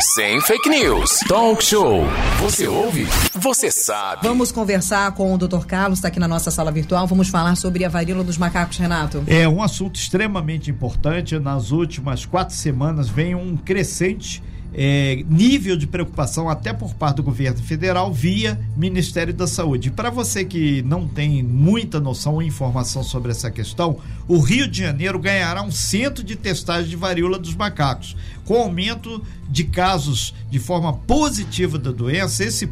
Sem fake news. Talk show. Você ouve? Você sabe. Vamos conversar com o Dr. Carlos, está aqui na nossa sala virtual. Vamos falar sobre a varíola dos macacos, Renato. É um assunto extremamente importante. Nas últimas quatro semanas vem um crescente é, nível de preocupação até por parte do governo federal via Ministério da Saúde. Para você que não tem muita noção ou informação sobre essa questão, o Rio de Janeiro ganhará um centro de testagem de varíola dos macacos. Com aumento de casos de forma positiva da doença, esse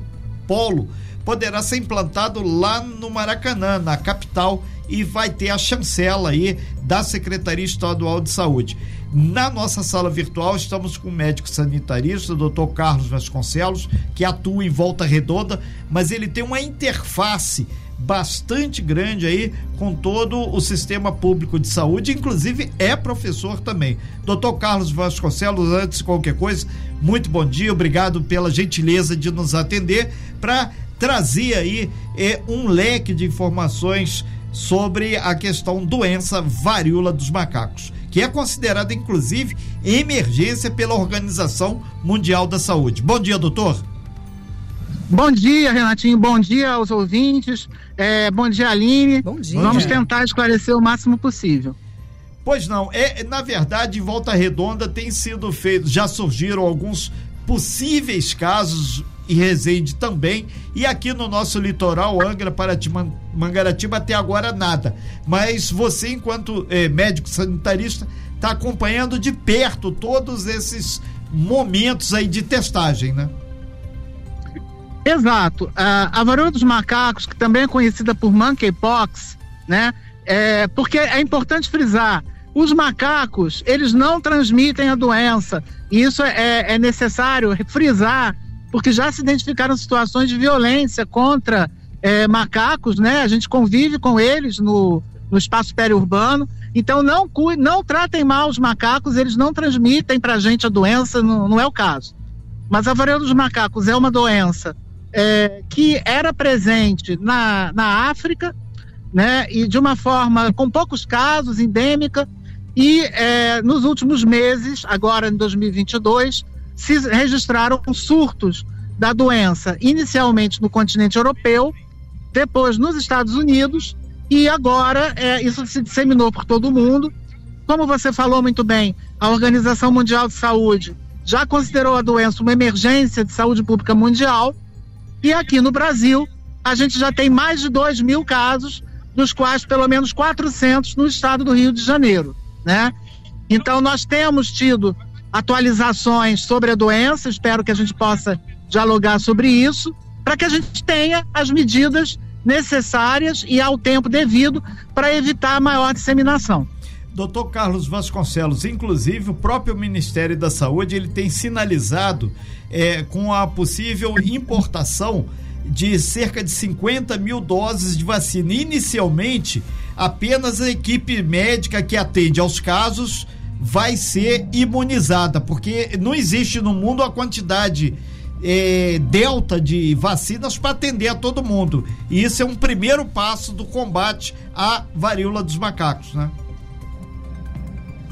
polo poderá ser implantado lá no Maracanã, na capital, e vai ter a chancela aí da Secretaria Estadual de Saúde. Na nossa sala virtual estamos com o médico sanitarista, o doutor Carlos Vasconcelos, que atua em volta redonda, mas ele tem uma interface bastante grande aí com todo o sistema público de saúde, inclusive é professor também. Doutor Carlos Vasconcelos, antes de qualquer coisa, muito bom dia, obrigado pela gentileza de nos atender para trazer aí é, um leque de informações sobre a questão doença varíola dos macacos, que é considerada inclusive emergência pela Organização Mundial da Saúde. Bom dia, doutor. Bom dia, Renatinho. Bom dia aos ouvintes. É, bom dia, Aline. Bom dia. Vamos tentar esclarecer o máximo possível. Pois não, é na verdade, em Volta Redonda tem sido feito, já surgiram alguns possíveis casos e Resende também. E aqui no nosso litoral, Angra, Paraty, Mangaratiba, até agora nada. Mas você, enquanto eh, médico sanitarista, está acompanhando de perto todos esses momentos aí de testagem, né? Exato. A, varíola dos macacos, que também é conhecida por monkeypox, né? É, porque é importante frisar, os macacos, eles não transmitem a doença. E isso é, é necessário frisar porque já se identificaram situações de violência contra é, macacos, né? A gente convive com eles no, no espaço periurbano. Então, não, não tratem mal os macacos, eles não transmitem para a gente a doença, não, não, é o caso. Mas a varíola dos macacos é uma doença é, que era presente na, na África, né? E de uma forma com poucos casos, endêmica. E é, nos últimos meses, agora em 2022, se registraram surtos da doença, inicialmente no continente europeu, depois nos Estados Unidos e agora é, isso se disseminou por todo o mundo. Como você falou muito bem, a Organização Mundial de Saúde já considerou a doença uma emergência de saúde pública mundial e aqui no Brasil a gente já tem mais de 2 mil casos, dos quais pelo menos 400 no estado do Rio de Janeiro, né? Então nós temos tido atualizações sobre a doença, espero que a gente possa dialogar sobre isso, para que a gente tenha as medidas necessárias e ao tempo devido para evitar a maior disseminação. Doutor Carlos Vasconcelos, inclusive o próprio Ministério da Saúde ele tem sinalizado é, com a possível importação de cerca de 50 mil doses de vacina. Inicialmente, apenas a equipe médica que atende aos casos vai ser imunizada, porque não existe no mundo a quantidade é, delta de vacinas para atender a todo mundo. E isso é um primeiro passo do combate à varíola dos macacos, né?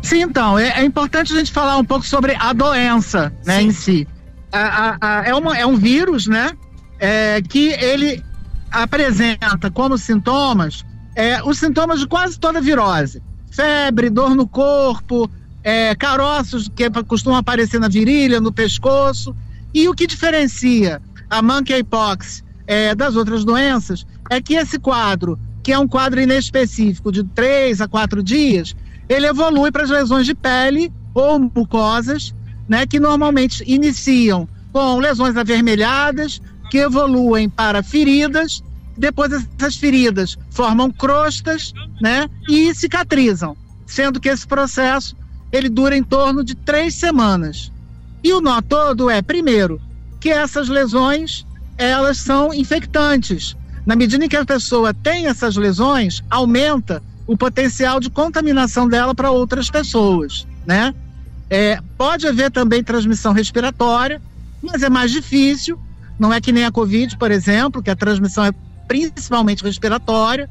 Sim, então, é, é importante a gente falar um pouco sobre a doença, né, Sim. em si. A, a, a, é, uma, é um vírus, né, é, que ele apresenta como sintomas é, os sintomas de quase toda virose febre, dor no corpo, é, caroços que costumam aparecer na virilha, no pescoço. E o que diferencia a monkeypox é, das outras doenças é que esse quadro, que é um quadro inespecífico de três a quatro dias, ele evolui para as lesões de pele ou mucosas, né, que normalmente iniciam com lesões avermelhadas, que evoluem para feridas depois essas feridas formam crostas, né, e cicatrizam, sendo que esse processo ele dura em torno de três semanas. E o nó todo é, primeiro, que essas lesões elas são infectantes. Na medida em que a pessoa tem essas lesões, aumenta o potencial de contaminação dela para outras pessoas, né? É, pode haver também transmissão respiratória, mas é mais difícil. Não é que nem a Covid, por exemplo, que a transmissão é principalmente respiratória.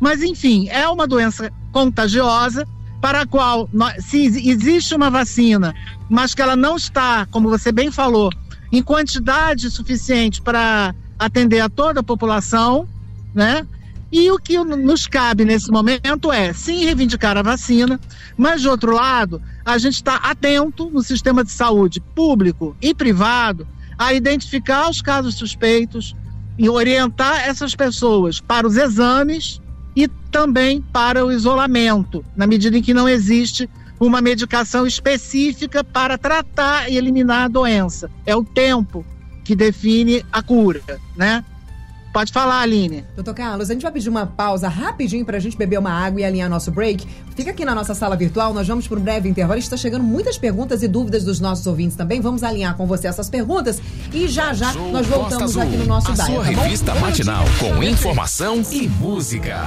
Mas, enfim, é uma doença contagiosa. para a qual, se existe uma vacina, mas que ela não está, como você bem falou, em quantidade suficiente para atender a toda a população, né? E o que nos cabe nesse momento é, sim, reivindicar a vacina, mas, de outro lado, a gente está atento no sistema de saúde público e privado a identificar os casos suspeitos e orientar essas pessoas para os exames e também para o isolamento, na medida em que não existe uma medicação específica para tratar e eliminar a doença. É o tempo que define a cura, né? Pode falar, Aline. Doutor Carlos, a gente vai pedir uma pausa rapidinho para a gente beber uma água e alinhar nosso break. Fica aqui na nossa sala virtual, nós vamos para um breve intervalo. Está chegando muitas perguntas e dúvidas dos nossos ouvintes também. Vamos alinhar com você essas perguntas e já já nós voltamos aqui no nosso a Sua tá revista matinal com informação e música.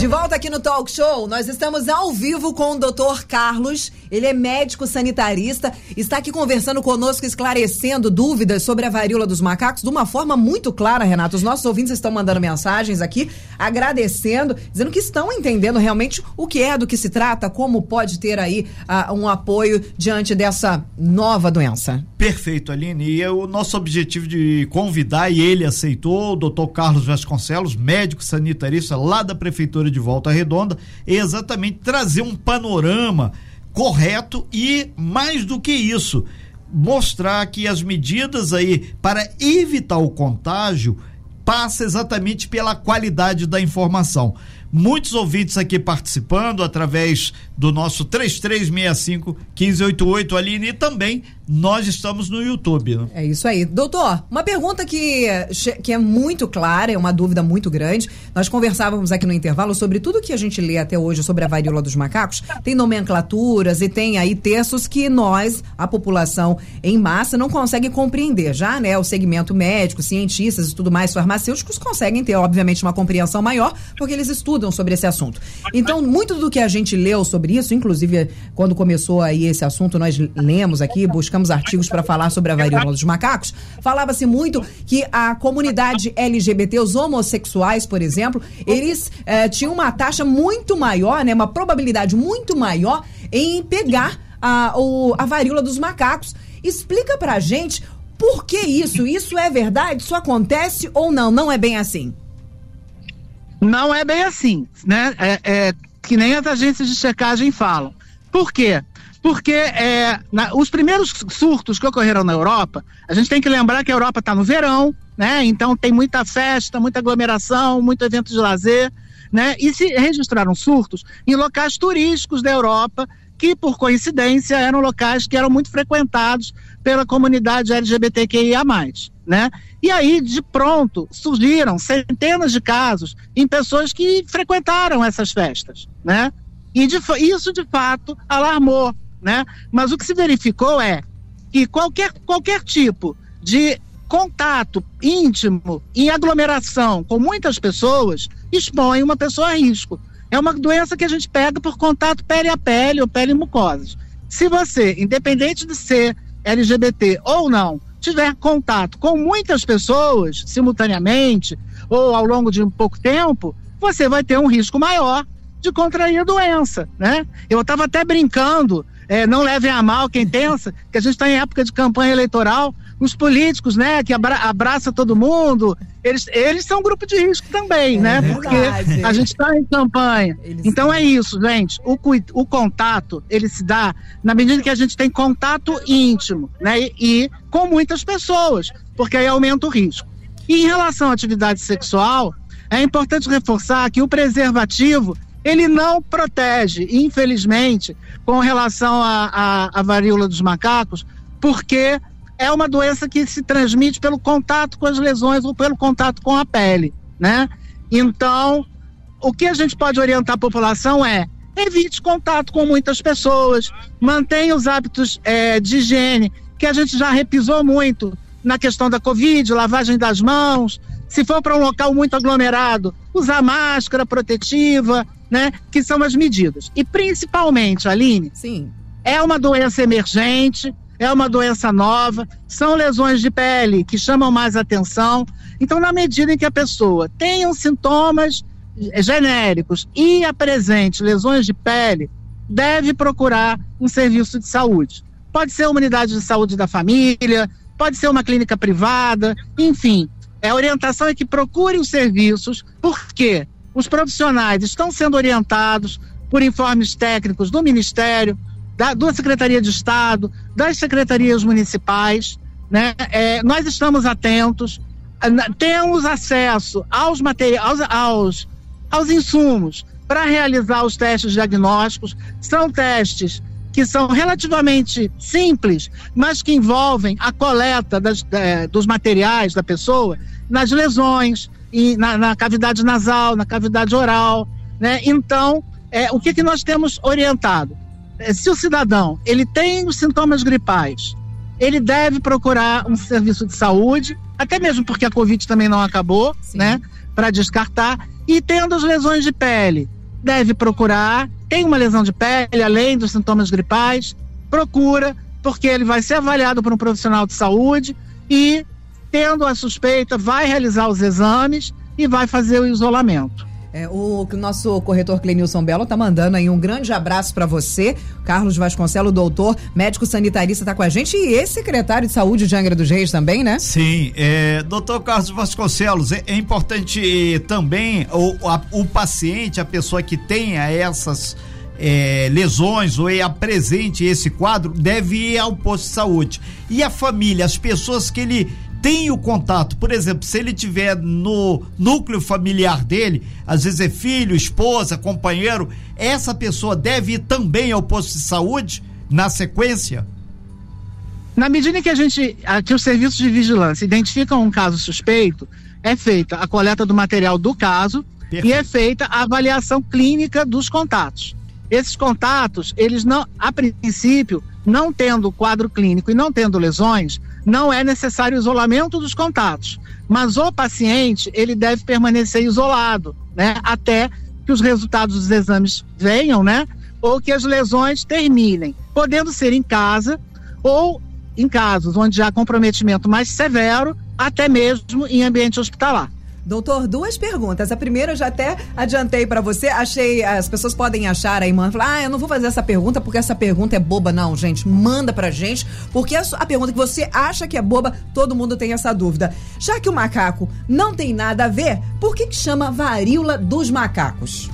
De volta aqui no Talk Show, nós estamos ao vivo com o Dr. Carlos. Ele é médico sanitarista, está aqui conversando conosco, esclarecendo dúvidas sobre a varíola dos macacos de uma forma muito clara, Renato. Os nossos ouvintes estão mandando mensagens aqui, agradecendo, dizendo que estão entendendo realmente o que é, do que se trata, como pode ter aí uh, um apoio diante dessa nova doença. Perfeito, Aline. E é o nosso objetivo de convidar, e ele aceitou, o doutor Carlos Vasconcelos, médico sanitarista lá da Prefeitura de Volta Redonda, é exatamente trazer um panorama correto e, mais do que isso, mostrar que as medidas aí para evitar o contágio passa exatamente pela qualidade da informação. Muitos ouvintes aqui participando através do nosso 3365 1588 Aline e também nós estamos no YouTube. Né? É isso aí. Doutor, uma pergunta que, que é muito clara, é uma dúvida muito grande. Nós conversávamos aqui no intervalo sobre tudo que a gente lê até hoje sobre a varíola dos macacos. Tem nomenclaturas e tem aí textos que nós, a população em massa, não consegue compreender. Já, né, o segmento médico, cientistas e tudo mais, farmacêuticos conseguem ter, obviamente, uma compreensão maior, porque eles estudam sobre esse assunto. Então, muito do que a gente leu sobre isso, inclusive quando começou aí esse assunto, nós lemos aqui, buscamos publicamos artigos para falar sobre a varíola dos macacos, falava-se muito que a comunidade LGBT, os homossexuais, por exemplo, eles eh, tinham uma taxa muito maior, né, uma probabilidade muito maior em pegar a, o, a varíola dos macacos. Explica pra gente por que isso? Isso é verdade? Isso acontece ou não? Não é bem assim? Não é bem assim, né? É, é que nem as agências de checagem falam. Por quê? Porque é, na, os primeiros surtos que ocorreram na Europa, a gente tem que lembrar que a Europa está no verão, né? Então tem muita festa, muita aglomeração, muito evento de lazer, né? E se registraram surtos em locais turísticos da Europa, que por coincidência eram locais que eram muito frequentados pela comunidade LGBTQIA+, né? E aí, de pronto, surgiram centenas de casos em pessoas que frequentaram essas festas, né? E de, isso, de fato, alarmou né? Mas o que se verificou é que qualquer, qualquer tipo de contato íntimo em aglomeração com muitas pessoas expõe uma pessoa a risco. É uma doença que a gente pega por contato pele a pele ou pele mucosas. Se você, independente de ser LGBT ou não, tiver contato com muitas pessoas simultaneamente ou ao longo de um pouco tempo, você vai ter um risco maior de contrair a doença, né? Eu estava até brincando é, não levem a mal quem pensa que a gente está em época de campanha eleitoral. Os políticos, né, que abra abraça todo mundo, eles, eles são um grupo de risco também, é né? Verdade. Porque a gente está em campanha. Eles então são. é isso, gente. O, o contato, ele se dá na medida que a gente tem contato íntimo, né? E, e com muitas pessoas, porque aí aumenta o risco. E em relação à atividade sexual, é importante reforçar que o preservativo ele não protege, infelizmente, com relação à varíola dos macacos, porque é uma doença que se transmite pelo contato com as lesões ou pelo contato com a pele, né? Então, o que a gente pode orientar a população é evite contato com muitas pessoas, mantenha os hábitos é, de higiene, que a gente já repisou muito na questão da Covid, lavagem das mãos. Se for para um local muito aglomerado, usar máscara protetiva, né? Que são as medidas. E principalmente, Aline, Sim. é uma doença emergente, é uma doença nova, são lesões de pele que chamam mais atenção. Então, na medida em que a pessoa tenha sintomas genéricos e apresente lesões de pele, deve procurar um serviço de saúde. Pode ser uma unidade de saúde da família, pode ser uma clínica privada, enfim. A orientação é que procure os serviços, porque os profissionais estão sendo orientados por informes técnicos do Ministério, da, da Secretaria de Estado, das secretarias municipais. Né? É, nós estamos atentos, temos acesso aos, aos, aos, aos insumos para realizar os testes diagnósticos. São testes que são relativamente simples, mas que envolvem a coleta das, é, dos materiais da pessoa nas lesões, e na, na, cavidade nasal, na cavidade oral. Né? Então, é, o que, que nós temos orientado? É, se o cidadão ele tem os sintomas gripais, ele deve procurar um serviço de saúde, até mesmo porque a Covid também não acabou, Sim. né? Para descartar. E tendo as lesões de pele, deve procurar. Tem uma lesão de pele, além dos sintomas gripais, procura, porque ele vai ser avaliado por um profissional de saúde e, tendo a suspeita, vai realizar os exames e vai fazer o isolamento. É, o nosso corretor Clenilson Belo tá mandando aí um grande abraço para você. Carlos Vasconcelos, doutor, médico sanitarista, tá com a gente e ex-secretário de saúde de Angra dos Reis também, né? Sim, é, doutor Carlos Vasconcelos, é, é importante também o, a, o paciente, a pessoa que tenha essas é, lesões ou é apresente esse quadro, deve ir ao posto de saúde. E a família, as pessoas que ele tem o contato, por exemplo, se ele tiver no núcleo familiar dele, às vezes é filho, esposa, companheiro, essa pessoa deve ir também ao posto de saúde na sequência? Na medida em que a gente, que os serviços de vigilância identificam um caso suspeito, é feita a coleta do material do caso Perfeito. e é feita a avaliação clínica dos contatos. Esses contatos, eles não, a princípio, não tendo quadro clínico e não tendo lesões, não é necessário isolamento dos contatos. Mas o paciente, ele deve permanecer isolado, né? Até que os resultados dos exames venham, né? Ou que as lesões terminem, podendo ser em casa ou em casos onde há comprometimento mais severo, até mesmo em ambiente hospitalar. Doutor, duas perguntas. A primeira eu já até adiantei para você. Achei, as pessoas podem achar aí, mano, ah, eu não vou fazer essa pergunta porque essa pergunta é boba. Não, gente, manda pra gente, porque a, a pergunta que você acha que é boba, todo mundo tem essa dúvida. Já que o macaco não tem nada a ver, por que, que chama varíola dos macacos?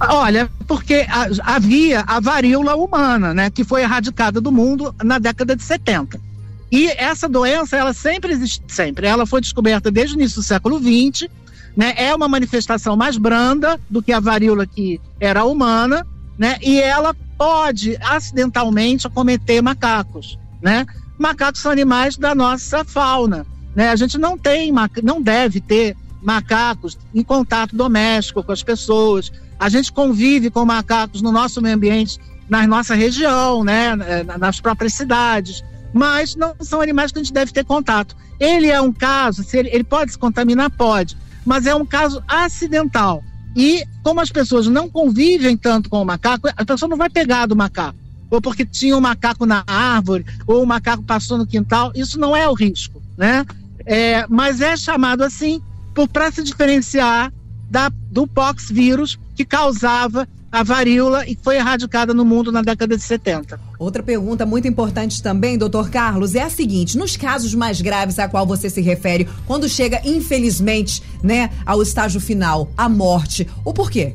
Olha, porque havia a varíola humana, né, que foi erradicada do mundo na década de 70. E essa doença, ela sempre existe, sempre. Ela foi descoberta desde o início do século XX, né? É uma manifestação mais branda do que a varíola que era humana, né? E ela pode acidentalmente acometer macacos, né? Macacos são animais da nossa fauna, né? A gente não tem, não deve ter macacos em contato doméstico com as pessoas. A gente convive com macacos no nosso meio ambiente, na nossa região, né? Nas próprias cidades mas não são animais que a gente deve ter contato. Ele é um caso, ele, ele pode se contaminar? Pode, mas é um caso acidental. E como as pessoas não convivem tanto com o macaco, a pessoa não vai pegar do macaco. Ou porque tinha um macaco na árvore, ou o macaco passou no quintal, isso não é o risco, né? É, mas é chamado assim para se diferenciar da, do pox vírus que causava a varíola e foi erradicada no mundo na década de 70. Outra pergunta muito importante também, doutor Carlos, é a seguinte: nos casos mais graves a qual você se refere, quando chega, infelizmente, né, ao estágio final, a morte, o porquê?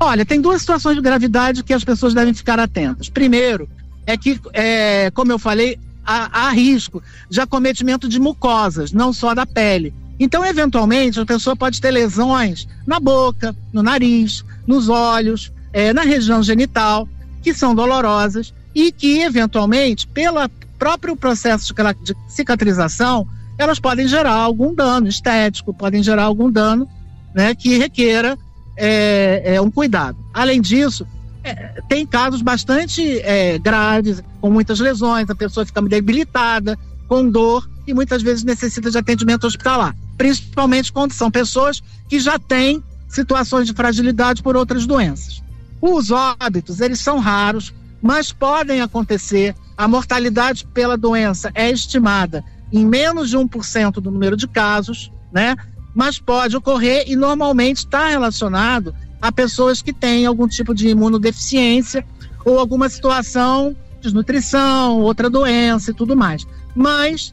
Olha, tem duas situações de gravidade que as pessoas devem ficar atentas. Primeiro, é que, é, como eu falei, há, há risco de acometimento de mucosas, não só da pele. Então, eventualmente, a pessoa pode ter lesões na boca, no nariz, nos olhos, é, na região genital, que são dolorosas e que, eventualmente, pelo próprio processo de cicatrização, elas podem gerar algum dano estético, podem gerar algum dano né, que requeira é, é, um cuidado. Além disso, é, tem casos bastante é, graves, com muitas lesões, a pessoa fica debilitada, com dor e muitas vezes necessita de atendimento hospitalar principalmente quando são pessoas que já têm situações de fragilidade por outras doenças. Os óbitos, eles são raros, mas podem acontecer. A mortalidade pela doença é estimada em menos de 1% do número de casos, né? mas pode ocorrer e normalmente está relacionado a pessoas que têm algum tipo de imunodeficiência ou alguma situação desnutrição, outra doença e tudo mais. Mas,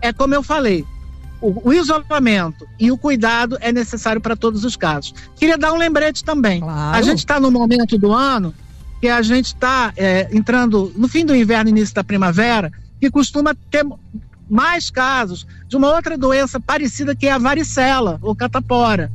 é como eu falei, o, o isolamento e o cuidado é necessário para todos os casos. Queria dar um lembrete também. Claro. A gente está no momento do ano que a gente está é, entrando no fim do inverno, início da primavera, que costuma ter mais casos de uma outra doença parecida que é a varicela ou catapora,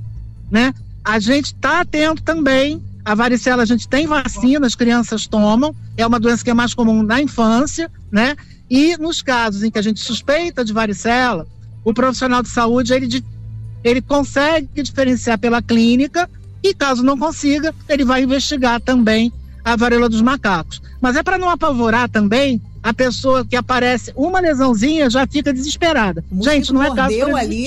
né? A gente está atento também a varicela a gente tem vacina, as crianças tomam, é uma doença que é mais comum na infância, né? E nos casos em que a gente suspeita de varicela, o profissional de saúde ele, ele consegue diferenciar pela clínica e caso não consiga, ele vai investigar também a varíola dos macacos. Mas é para não apavorar também a pessoa que aparece uma lesãozinha já fica desesperada. Gente, não é caso para ali,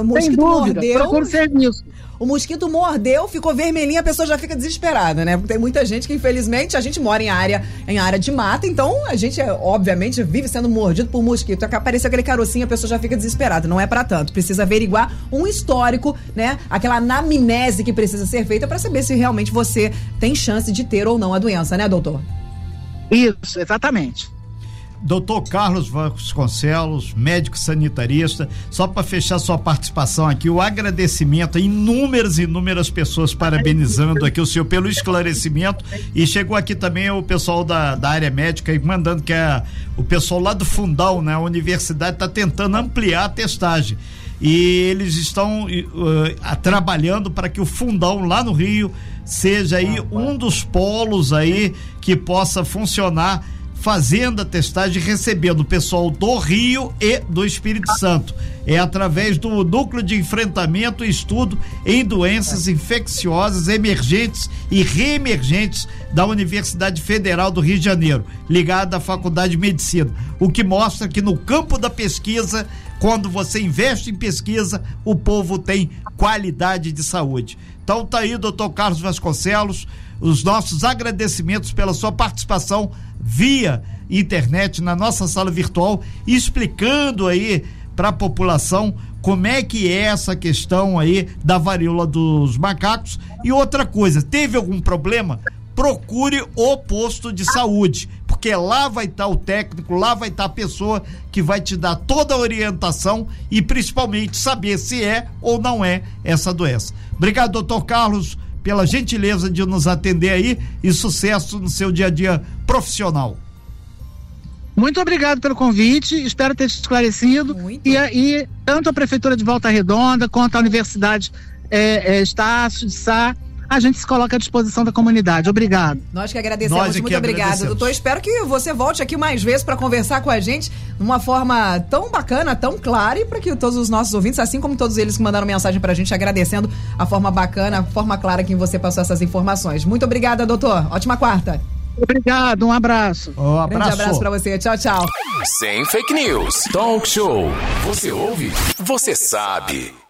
o mosquito Sem dúvida, mordeu. Procura serviço o mosquito mordeu, ficou vermelhinho, a pessoa já fica desesperada, né? Porque tem muita gente que, infelizmente, a gente mora em área, em área de mata, então a gente, obviamente, vive sendo mordido por mosquito. É apareceu aquele carocinho, a pessoa já fica desesperada. Não é para tanto. Precisa averiguar um histórico, né? Aquela anamnese que precisa ser feita para saber se realmente você tem chance de ter ou não a doença, né, doutor? Isso, exatamente. Doutor Carlos Vasconcelos, médico sanitarista, só para fechar sua participação aqui, o agradecimento a inúmeras, inúmeras pessoas parabenizando aqui o senhor pelo esclarecimento. E chegou aqui também o pessoal da, da área médica e mandando que a, o pessoal lá do Fundal, né, a universidade está tentando ampliar a testagem. E eles estão uh, trabalhando para que o Fundão lá no Rio seja aí um dos polos aí que possa funcionar fazendo a testagem, recebendo o pessoal do Rio e do Espírito Santo. É através do Núcleo de Enfrentamento e Estudo em Doenças Infecciosas Emergentes e Reemergentes da Universidade Federal do Rio de Janeiro, ligada à Faculdade de Medicina. O que mostra que no campo da pesquisa, quando você investe em pesquisa, o povo tem qualidade de saúde. Então tá aí, doutor Carlos Vasconcelos, os nossos agradecimentos pela sua participação via internet na nossa sala virtual, explicando aí para a população como é que é essa questão aí da varíola dos macacos. E outra coisa, teve algum problema? Procure o posto de saúde, porque lá vai estar tá o técnico, lá vai estar tá a pessoa que vai te dar toda a orientação e principalmente saber se é ou não é essa doença. Obrigado, doutor Carlos pela gentileza de nos atender aí e sucesso no seu dia a dia profissional. Muito obrigado pelo convite, espero ter esclarecido. E, e tanto a Prefeitura de Volta Redonda quanto a Universidade é, é, Estácio de Sá a gente se coloca à disposição da comunidade. Obrigado. Nós que agradecemos, Nós muito obrigado, doutor. Espero que você volte aqui mais vezes para conversar com a gente de uma forma tão bacana, tão clara, e para que todos os nossos ouvintes, assim como todos eles que mandaram mensagem para a gente agradecendo a forma bacana, a forma clara que você passou essas informações. Muito obrigada, doutor. Ótima quarta. Obrigado, um abraço. Um abraço. Grande abraço para você. Tchau, tchau. Sem fake news. Talk show. Você ouve? Você sabe.